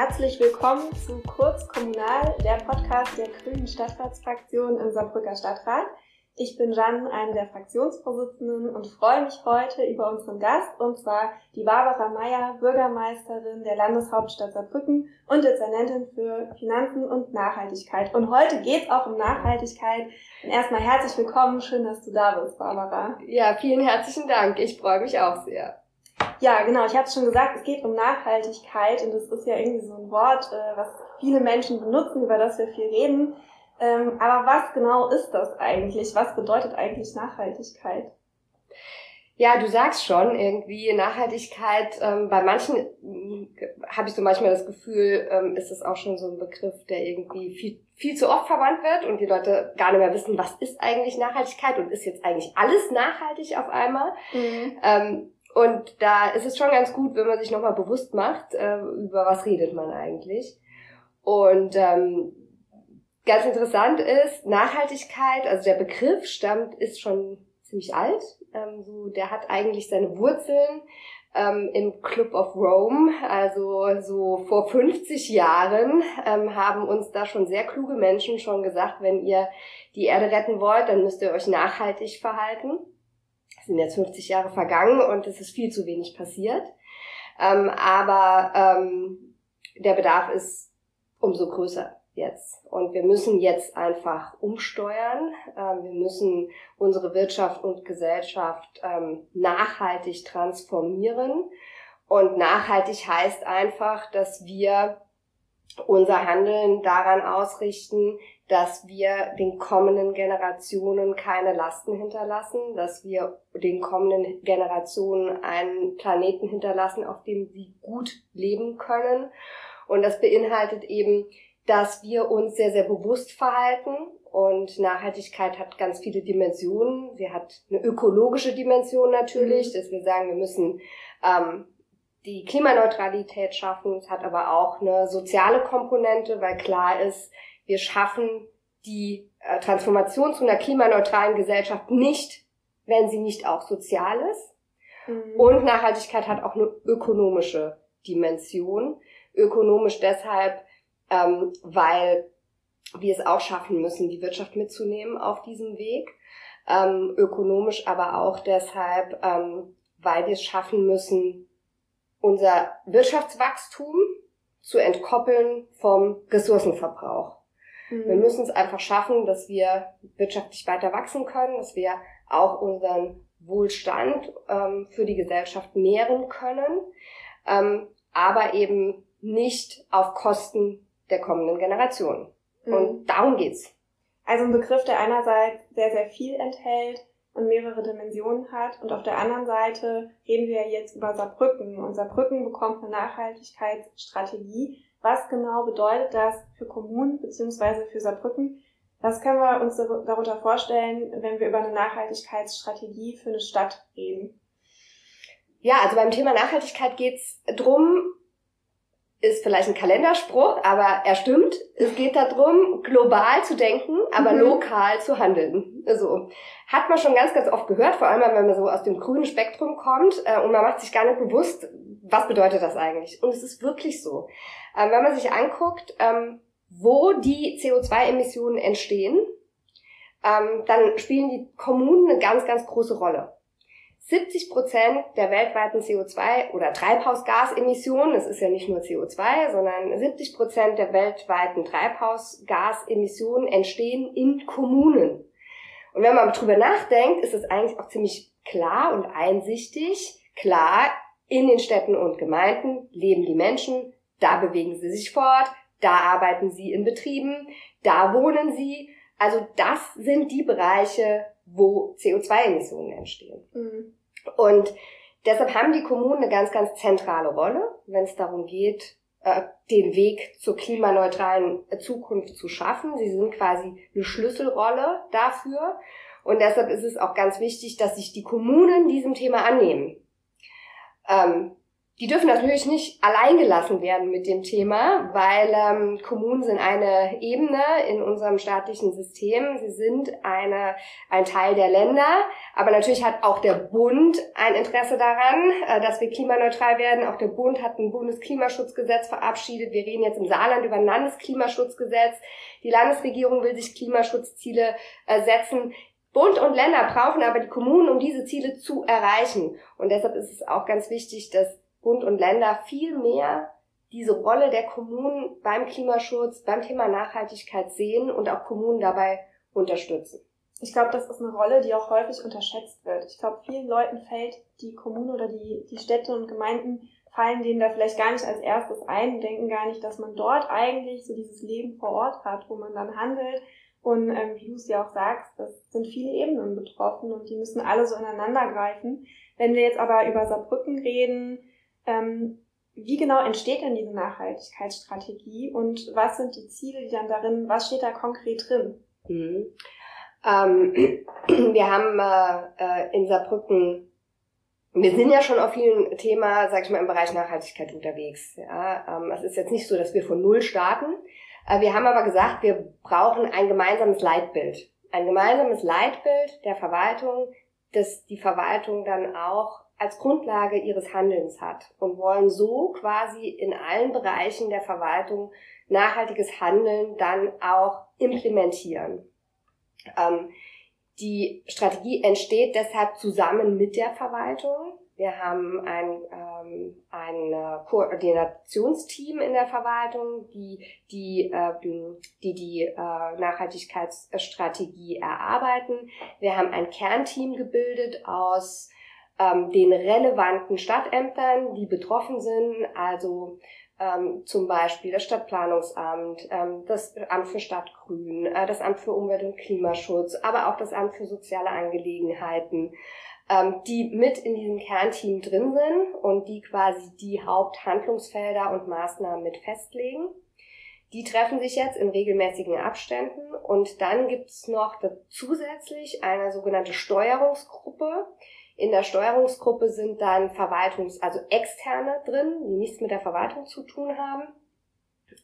Herzlich willkommen zu Kurz Kommunal, der Podcast der Grünen Stadtratsfraktion im Saarbrücker Stadtrat. Ich bin Jan, eine der Fraktionsvorsitzenden und freue mich heute über unseren Gast, und zwar die Barbara Meyer, Bürgermeisterin der Landeshauptstadt Saarbrücken und Dezernentin für Finanzen und Nachhaltigkeit. Und heute geht es auch um Nachhaltigkeit. Und erstmal herzlich willkommen, schön, dass du da bist, Barbara. Ja, vielen herzlichen Dank. Ich freue mich auch sehr. Ja, genau. Ich habe es schon gesagt, es geht um Nachhaltigkeit und das ist ja irgendwie so ein Wort, äh, was viele Menschen benutzen, über das wir viel reden. Ähm, aber was genau ist das eigentlich? Was bedeutet eigentlich Nachhaltigkeit? Ja, du sagst schon, irgendwie Nachhaltigkeit, ähm, bei manchen äh, habe ich so manchmal das Gefühl, ähm, ist es auch schon so ein Begriff, der irgendwie viel, viel zu oft verwandt wird und die Leute gar nicht mehr wissen, was ist eigentlich Nachhaltigkeit und ist jetzt eigentlich alles nachhaltig auf einmal. Mhm. Ähm, und da ist es schon ganz gut, wenn man sich nochmal bewusst macht, äh, über was redet man eigentlich. Und ähm, ganz interessant ist, Nachhaltigkeit, also der Begriff stammt, ist schon ziemlich alt. Ähm, so, der hat eigentlich seine Wurzeln ähm, im Club of Rome, also so vor 50 Jahren ähm, haben uns da schon sehr kluge Menschen schon gesagt, wenn ihr die Erde retten wollt, dann müsst ihr euch nachhaltig verhalten. Es sind jetzt 50 Jahre vergangen und es ist viel zu wenig passiert. Ähm, aber ähm, der Bedarf ist umso größer jetzt. Und wir müssen jetzt einfach umsteuern. Ähm, wir müssen unsere Wirtschaft und Gesellschaft ähm, nachhaltig transformieren. Und nachhaltig heißt einfach, dass wir unser Handeln daran ausrichten, dass wir den kommenden Generationen keine Lasten hinterlassen, dass wir den kommenden Generationen einen Planeten hinterlassen, auf dem sie gut leben können. Und das beinhaltet eben, dass wir uns sehr, sehr bewusst verhalten. Und Nachhaltigkeit hat ganz viele Dimensionen. Sie hat eine ökologische Dimension natürlich, mhm. dass wir sagen, wir müssen ähm, die Klimaneutralität schaffen. Es hat aber auch eine soziale Komponente, weil klar ist, wir schaffen die äh, Transformation zu einer klimaneutralen Gesellschaft nicht, wenn sie nicht auch sozial ist. Mhm. Und Nachhaltigkeit hat auch eine ökonomische Dimension. Ökonomisch deshalb, ähm, weil wir es auch schaffen müssen, die Wirtschaft mitzunehmen auf diesem Weg. Ähm, ökonomisch aber auch deshalb, ähm, weil wir es schaffen müssen, unser Wirtschaftswachstum zu entkoppeln vom Ressourcenverbrauch. Mhm. Wir müssen es einfach schaffen, dass wir wirtschaftlich weiter wachsen können, dass wir auch unseren Wohlstand ähm, für die Gesellschaft mehren können, ähm, aber eben nicht auf Kosten der kommenden Generationen. Mhm. Und darum geht's. Also ein Begriff, der einerseits sehr, sehr viel enthält, und mehrere Dimensionen hat. Und auf der anderen Seite reden wir jetzt über Saarbrücken. Und Saarbrücken bekommt eine Nachhaltigkeitsstrategie. Was genau bedeutet das für Kommunen beziehungsweise für Saarbrücken? Was können wir uns darunter vorstellen, wenn wir über eine Nachhaltigkeitsstrategie für eine Stadt reden? Ja, also beim Thema Nachhaltigkeit geht es darum, ist vielleicht ein Kalenderspruch, aber er stimmt. Es geht darum, global zu denken, aber mhm. lokal zu handeln. Also hat man schon ganz, ganz oft gehört, vor allem wenn man so aus dem grünen Spektrum kommt äh, und man macht sich gar nicht bewusst, was bedeutet das eigentlich. Und es ist wirklich so. Ähm, wenn man sich anguckt, ähm, wo die CO2-Emissionen entstehen, ähm, dann spielen die Kommunen eine ganz, ganz große Rolle. 70 Prozent der weltweiten CO2 oder Treibhausgasemissionen, es ist ja nicht nur CO2, sondern 70 Prozent der weltweiten Treibhausgasemissionen entstehen in Kommunen. Und wenn man drüber nachdenkt, ist es eigentlich auch ziemlich klar und einsichtig. Klar, in den Städten und Gemeinden leben die Menschen, da bewegen sie sich fort, da arbeiten sie in Betrieben, da wohnen sie. Also das sind die Bereiche, wo CO2-Emissionen entstehen. Mhm. Und deshalb haben die Kommunen eine ganz, ganz zentrale Rolle, wenn es darum geht, äh, den Weg zur klimaneutralen Zukunft zu schaffen. Sie sind quasi eine Schlüsselrolle dafür. Und deshalb ist es auch ganz wichtig, dass sich die Kommunen diesem Thema annehmen. Ähm, die dürfen natürlich nicht allein gelassen werden mit dem Thema, weil ähm, Kommunen sind eine Ebene in unserem staatlichen System. Sie sind eine, ein Teil der Länder, aber natürlich hat auch der Bund ein Interesse daran, äh, dass wir klimaneutral werden. Auch der Bund hat ein Bundesklimaschutzgesetz verabschiedet. Wir reden jetzt im Saarland über ein Landesklimaschutzgesetz. Die Landesregierung will sich Klimaschutzziele äh, setzen. Bund und Länder brauchen aber die Kommunen, um diese Ziele zu erreichen. Und deshalb ist es auch ganz wichtig, dass Bund und Länder viel mehr diese Rolle der Kommunen beim Klimaschutz, beim Thema Nachhaltigkeit sehen und auch Kommunen dabei unterstützen. Ich glaube, das ist eine Rolle, die auch häufig unterschätzt wird. Ich glaube, vielen Leuten fällt die Kommune oder die, die Städte und Gemeinden fallen denen da vielleicht gar nicht als erstes ein, denken gar nicht, dass man dort eigentlich so dieses Leben vor Ort hat, wo man dann handelt. Und ähm, wie du es ja auch sagst, das sind viele Ebenen betroffen und die müssen alle so ineinander greifen. Wenn wir jetzt aber über Saarbrücken reden, ähm, wie genau entsteht denn diese Nachhaltigkeitsstrategie und was sind die Ziele, die dann darin, was steht da konkret drin? Mhm. Ähm, wir haben äh, äh, in Saarbrücken wir sind ja schon auf vielen Thema, sag ich mal, im Bereich Nachhaltigkeit unterwegs. Ja, ähm, es ist jetzt nicht so, dass wir von Null starten. Äh, wir haben aber gesagt, wir brauchen ein gemeinsames Leitbild. Ein gemeinsames Leitbild der Verwaltung, das die Verwaltung dann auch als Grundlage ihres Handelns hat und wollen so quasi in allen Bereichen der Verwaltung nachhaltiges Handeln dann auch implementieren. Ähm, die Strategie entsteht deshalb zusammen mit der Verwaltung. Wir haben ein, ähm, ein Koordinationsteam in der Verwaltung, die die, ähm, die, die äh, Nachhaltigkeitsstrategie erarbeiten. Wir haben ein Kernteam gebildet aus ähm, den relevanten Stadtämtern, die betroffen sind, also ähm, zum Beispiel das Stadtplanungsamt, ähm, das Amt für Stadtgrün, äh, das Amt für Umwelt und Klimaschutz, aber auch das Amt für soziale Angelegenheiten, ähm, die mit in diesem Kernteam drin sind und die quasi die Haupthandlungsfelder und Maßnahmen mit festlegen. Die treffen sich jetzt in regelmäßigen Abständen und dann gibt's noch zusätzlich eine sogenannte Steuerungsgruppe, in der Steuerungsgruppe sind dann Verwaltungs-, also externe drin, die nichts mit der Verwaltung zu tun haben,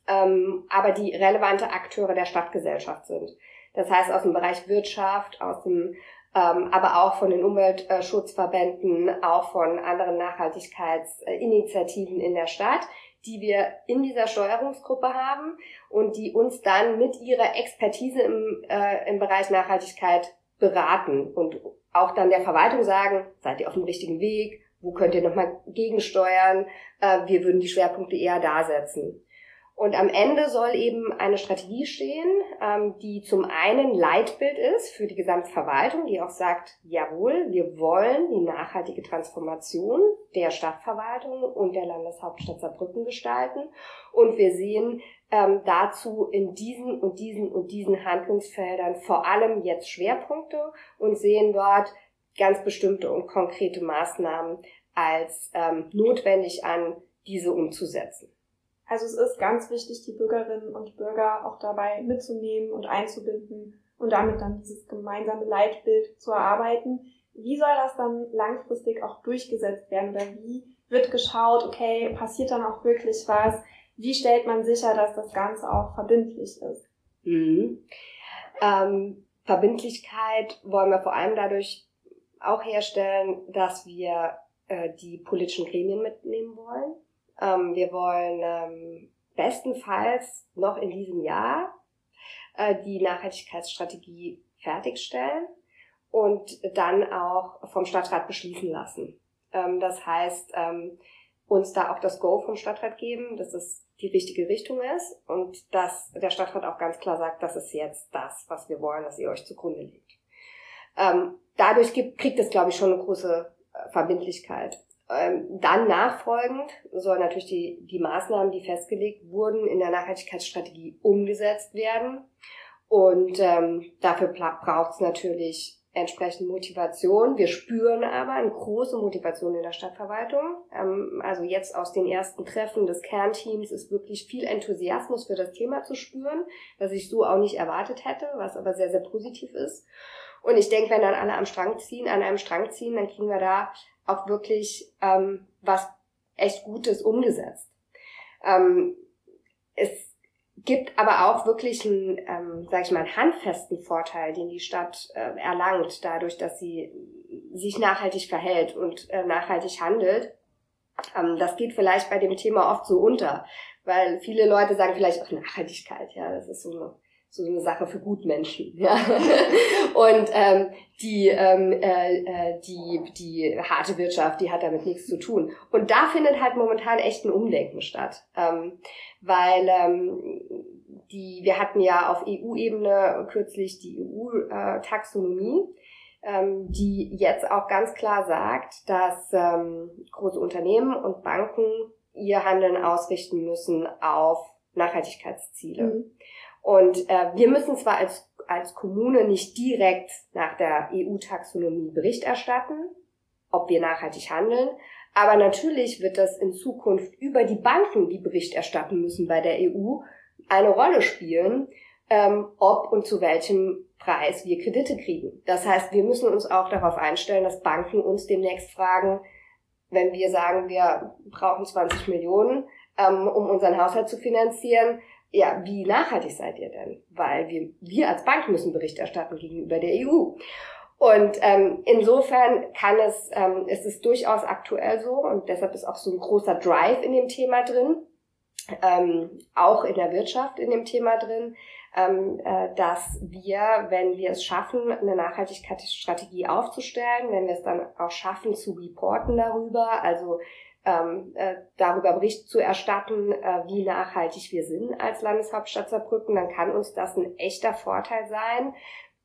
ähm, aber die relevante Akteure der Stadtgesellschaft sind. Das heißt aus dem Bereich Wirtschaft, aus dem ähm, aber auch von den Umweltschutzverbänden, auch von anderen Nachhaltigkeitsinitiativen in der Stadt, die wir in dieser Steuerungsgruppe haben und die uns dann mit ihrer Expertise im, äh, im Bereich Nachhaltigkeit beraten und auch dann der Verwaltung sagen, seid ihr auf dem richtigen Weg, wo könnt ihr nochmal gegensteuern, äh, wir würden die Schwerpunkte eher da setzen. Und am Ende soll eben eine Strategie stehen, ähm, die zum einen Leitbild ist für die gesamte Verwaltung, die auch sagt, jawohl, wir wollen die nachhaltige Transformation der Stadtverwaltung und der Landeshauptstadt Saarbrücken gestalten. Und wir sehen ähm, dazu in diesen und diesen und diesen Handlungsfeldern vor allem jetzt Schwerpunkte und sehen dort ganz bestimmte und konkrete Maßnahmen als ähm, notwendig an, diese umzusetzen. Also es ist ganz wichtig, die Bürgerinnen und Bürger auch dabei mitzunehmen und einzubinden und damit dann dieses gemeinsame Leitbild zu erarbeiten. Wie soll das dann langfristig auch durchgesetzt werden oder wie wird geschaut, okay, passiert dann auch wirklich was? Wie stellt man sicher, dass das Ganze auch verbindlich ist? Mhm. Ähm, Verbindlichkeit wollen wir vor allem dadurch auch herstellen, dass wir äh, die politischen Gremien mitnehmen wollen. Ähm, wir wollen ähm, bestenfalls noch in diesem Jahr äh, die Nachhaltigkeitsstrategie fertigstellen und dann auch vom Stadtrat beschließen lassen. Ähm, das heißt, ähm, uns da auch das Go vom Stadtrat geben, dass es die richtige Richtung ist und dass der Stadtrat auch ganz klar sagt, das ist jetzt das, was wir wollen, dass ihr euch zugrunde legt. Ähm, dadurch gibt, kriegt es, glaube ich, schon eine große äh, Verbindlichkeit. Ähm, dann nachfolgend sollen natürlich die, die Maßnahmen, die festgelegt wurden, in der Nachhaltigkeitsstrategie umgesetzt werden. Und ähm, dafür braucht es natürlich entsprechend Motivation. Wir spüren aber eine große Motivation in der Stadtverwaltung. Ähm, also jetzt aus den ersten Treffen des Kernteams ist wirklich viel Enthusiasmus für das Thema zu spüren, was ich so auch nicht erwartet hätte, was aber sehr, sehr positiv ist. Und ich denke, wenn dann alle am Strang ziehen, an einem Strang ziehen, dann kriegen wir da auch wirklich ähm, was echt Gutes umgesetzt. Ähm, es gibt aber auch wirklich einen, ähm, sag ich mal, einen handfesten Vorteil, den die Stadt äh, erlangt, dadurch, dass sie sich nachhaltig verhält und äh, nachhaltig handelt. Ähm, das geht vielleicht bei dem Thema oft so unter, weil viele Leute sagen vielleicht auch Nachhaltigkeit, ja, das ist so eine so eine Sache für Gutmenschen. Ja. Und ähm, die, ähm, äh, äh, die, die harte Wirtschaft, die hat damit nichts zu tun. Und da findet halt momentan echt ein Umdenken statt. Ähm, weil ähm, die, wir hatten ja auf EU-Ebene kürzlich die EU-Taxonomie, ähm, die jetzt auch ganz klar sagt, dass ähm, große Unternehmen und Banken ihr Handeln ausrichten müssen auf Nachhaltigkeitsziele. Mhm. Und äh, wir müssen zwar als, als Kommune nicht direkt nach der EU-Taxonomie Bericht erstatten, ob wir nachhaltig handeln, aber natürlich wird das in Zukunft über die Banken, die Bericht erstatten müssen bei der EU, eine Rolle spielen, ähm, ob und zu welchem Preis wir Kredite kriegen. Das heißt, wir müssen uns auch darauf einstellen, dass Banken uns demnächst fragen, wenn wir sagen, wir brauchen 20 Millionen, ähm, um unseren Haushalt zu finanzieren, ja, wie nachhaltig seid ihr denn? Weil wir, wir als Bank müssen Bericht erstatten gegenüber der EU. Und ähm, insofern kann es, ähm, ist es durchaus aktuell so und deshalb ist auch so ein großer Drive in dem Thema drin, ähm, auch in der Wirtschaft in dem Thema drin, ähm, äh, dass wir, wenn wir es schaffen, eine Nachhaltigkeitsstrategie aufzustellen, wenn wir es dann auch schaffen zu reporten darüber, also ähm, äh, darüber Bericht zu erstatten, äh, wie nachhaltig wir sind als Landeshauptstadt Saarbrücken, dann kann uns das ein echter Vorteil sein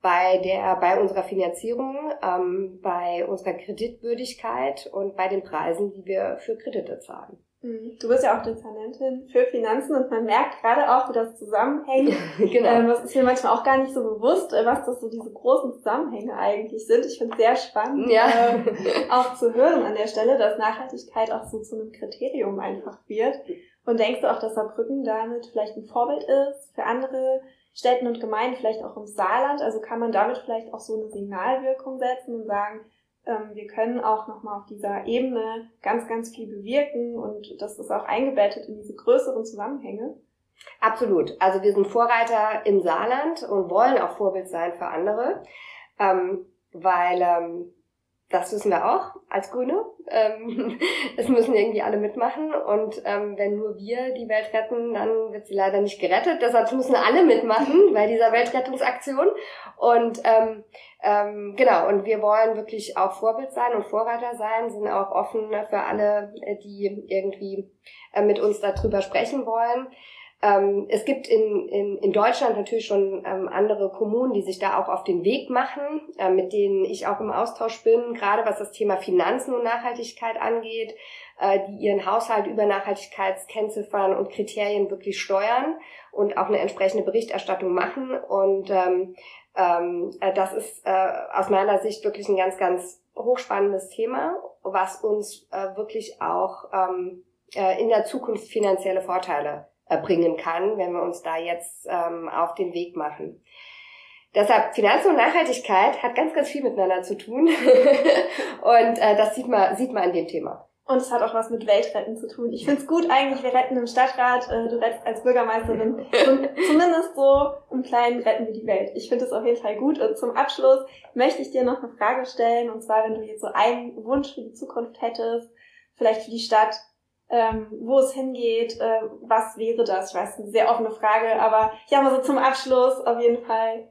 bei der bei unserer Finanzierung, ähm, bei unserer Kreditwürdigkeit und bei den Preisen, die wir für Kredite zahlen. Mhm. Du bist ja auch Dezernentin für Finanzen und man merkt gerade auch, wie das zusammenhängt. genau. Ähm, das ist mir manchmal auch gar nicht so bewusst, äh, was das so diese großen Zusammenhänge eigentlich sind. Ich finde es sehr spannend, ja. äh, auch zu hören an der Stelle, dass Nachhaltigkeit auch so zu einem Kriterium einfach wird. Und denkst du auch, dass Saarbrücken damit vielleicht ein Vorbild ist für andere Städten und Gemeinden, vielleicht auch im Saarland? Also kann man damit vielleicht auch so eine Signalwirkung setzen und sagen, wir können auch nochmal auf dieser Ebene ganz, ganz viel bewirken und das ist auch eingebettet in diese größeren Zusammenhänge. Absolut. Also wir sind Vorreiter im Saarland und wollen auch Vorbild sein für andere, ähm, weil ähm, das wissen wir auch als Grüne. Ähm, es müssen irgendwie alle mitmachen und ähm, wenn nur wir die Welt retten, dann wird sie leider nicht gerettet. Deshalb müssen alle mitmachen bei dieser Weltrettungsaktion. Und ähm, ähm, genau, und wir wollen wirklich auch Vorbild sein und Vorreiter sein, sind auch offen für alle, äh, die irgendwie äh, mit uns darüber sprechen wollen. Ähm, es gibt in, in, in Deutschland natürlich schon ähm, andere Kommunen, die sich da auch auf den Weg machen, äh, mit denen ich auch im Austausch bin, gerade was das Thema Finanzen und Nachhaltigkeit angeht, äh, die ihren Haushalt über Nachhaltigkeitskennziffern und Kriterien wirklich steuern und auch eine entsprechende Berichterstattung machen. Und ähm, ähm, äh, das ist äh, aus meiner Sicht wirklich ein ganz, ganz hochspannendes Thema, was uns äh, wirklich auch ähm, äh, in der Zukunft finanzielle Vorteile bringen kann, wenn wir uns da jetzt ähm, auf den Weg machen. Deshalb Finanzen und Nachhaltigkeit hat ganz, ganz viel miteinander zu tun. und äh, das sieht man, sieht man an dem Thema. Und es hat auch was mit Weltretten zu tun. Ich finde es gut eigentlich, wir retten im Stadtrat, äh, du rettest als Bürgermeisterin zumindest so im Kleinen retten wir die Welt. Ich finde es auf jeden Fall gut. Und zum Abschluss möchte ich dir noch eine Frage stellen. Und zwar, wenn du jetzt so einen Wunsch für die Zukunft hättest, vielleicht für die Stadt, ähm, wo es hingeht, äh, was wäre das? Ich weiß, eine sehr offene Frage, aber ja, mal so zum Abschluss auf jeden Fall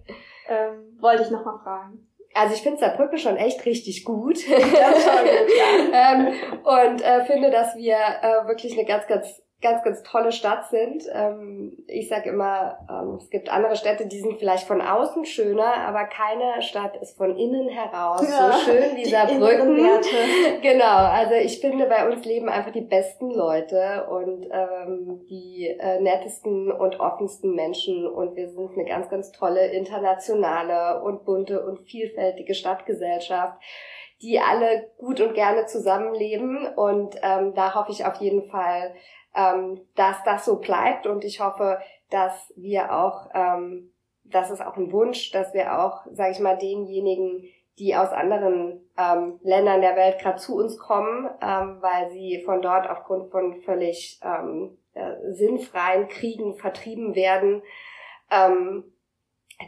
ähm, wollte ich nochmal fragen. Also ich finde Saarbrücken schon echt richtig gut. Das schon gut ja. ähm, und äh, finde, dass wir äh, wirklich eine ganz, ganz ganz, ganz tolle Stadt sind. Ähm, ich sage immer, ähm, es gibt andere Städte, die sind vielleicht von außen schöner, aber keine Stadt ist von innen heraus ja, so schön wie Saarbrücken. genau, also ich finde, bei uns leben einfach die besten Leute und ähm, die äh, nettesten und offensten Menschen und wir sind eine ganz, ganz tolle internationale und bunte und vielfältige Stadtgesellschaft die alle gut und gerne zusammenleben und ähm, da hoffe ich auf jeden Fall, ähm, dass das so bleibt. Und ich hoffe, dass wir auch, ähm, das ist auch ein Wunsch, dass wir auch, sage ich mal, denjenigen, die aus anderen ähm, Ländern der Welt gerade zu uns kommen, ähm, weil sie von dort aufgrund von völlig ähm, äh, sinnfreien Kriegen vertrieben werden, ähm,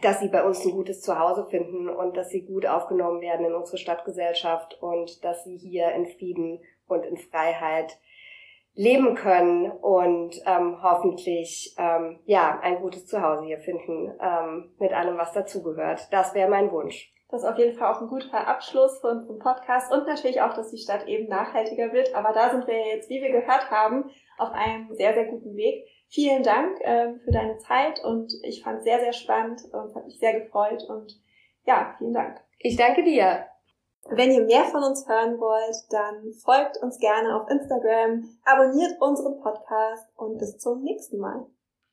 dass sie bei uns ein gutes Zuhause finden und dass sie gut aufgenommen werden in unsere Stadtgesellschaft und dass sie hier in Frieden und in Freiheit leben können und ähm, hoffentlich ähm, ja ein gutes Zuhause hier finden ähm, mit allem, was dazugehört. Das wäre mein Wunsch. Das ist auf jeden Fall auch ein guter Abschluss für unseren Podcast und natürlich auch, dass die Stadt eben nachhaltiger wird. Aber da sind wir jetzt, wie wir gehört haben, auf einem sehr, sehr guten Weg. Vielen Dank ähm, für deine Zeit und ich fand es sehr, sehr spannend und hat mich sehr gefreut und ja, vielen Dank. Ich danke dir. Wenn ihr mehr von uns hören wollt, dann folgt uns gerne auf Instagram, abonniert unseren Podcast und bis zum nächsten Mal.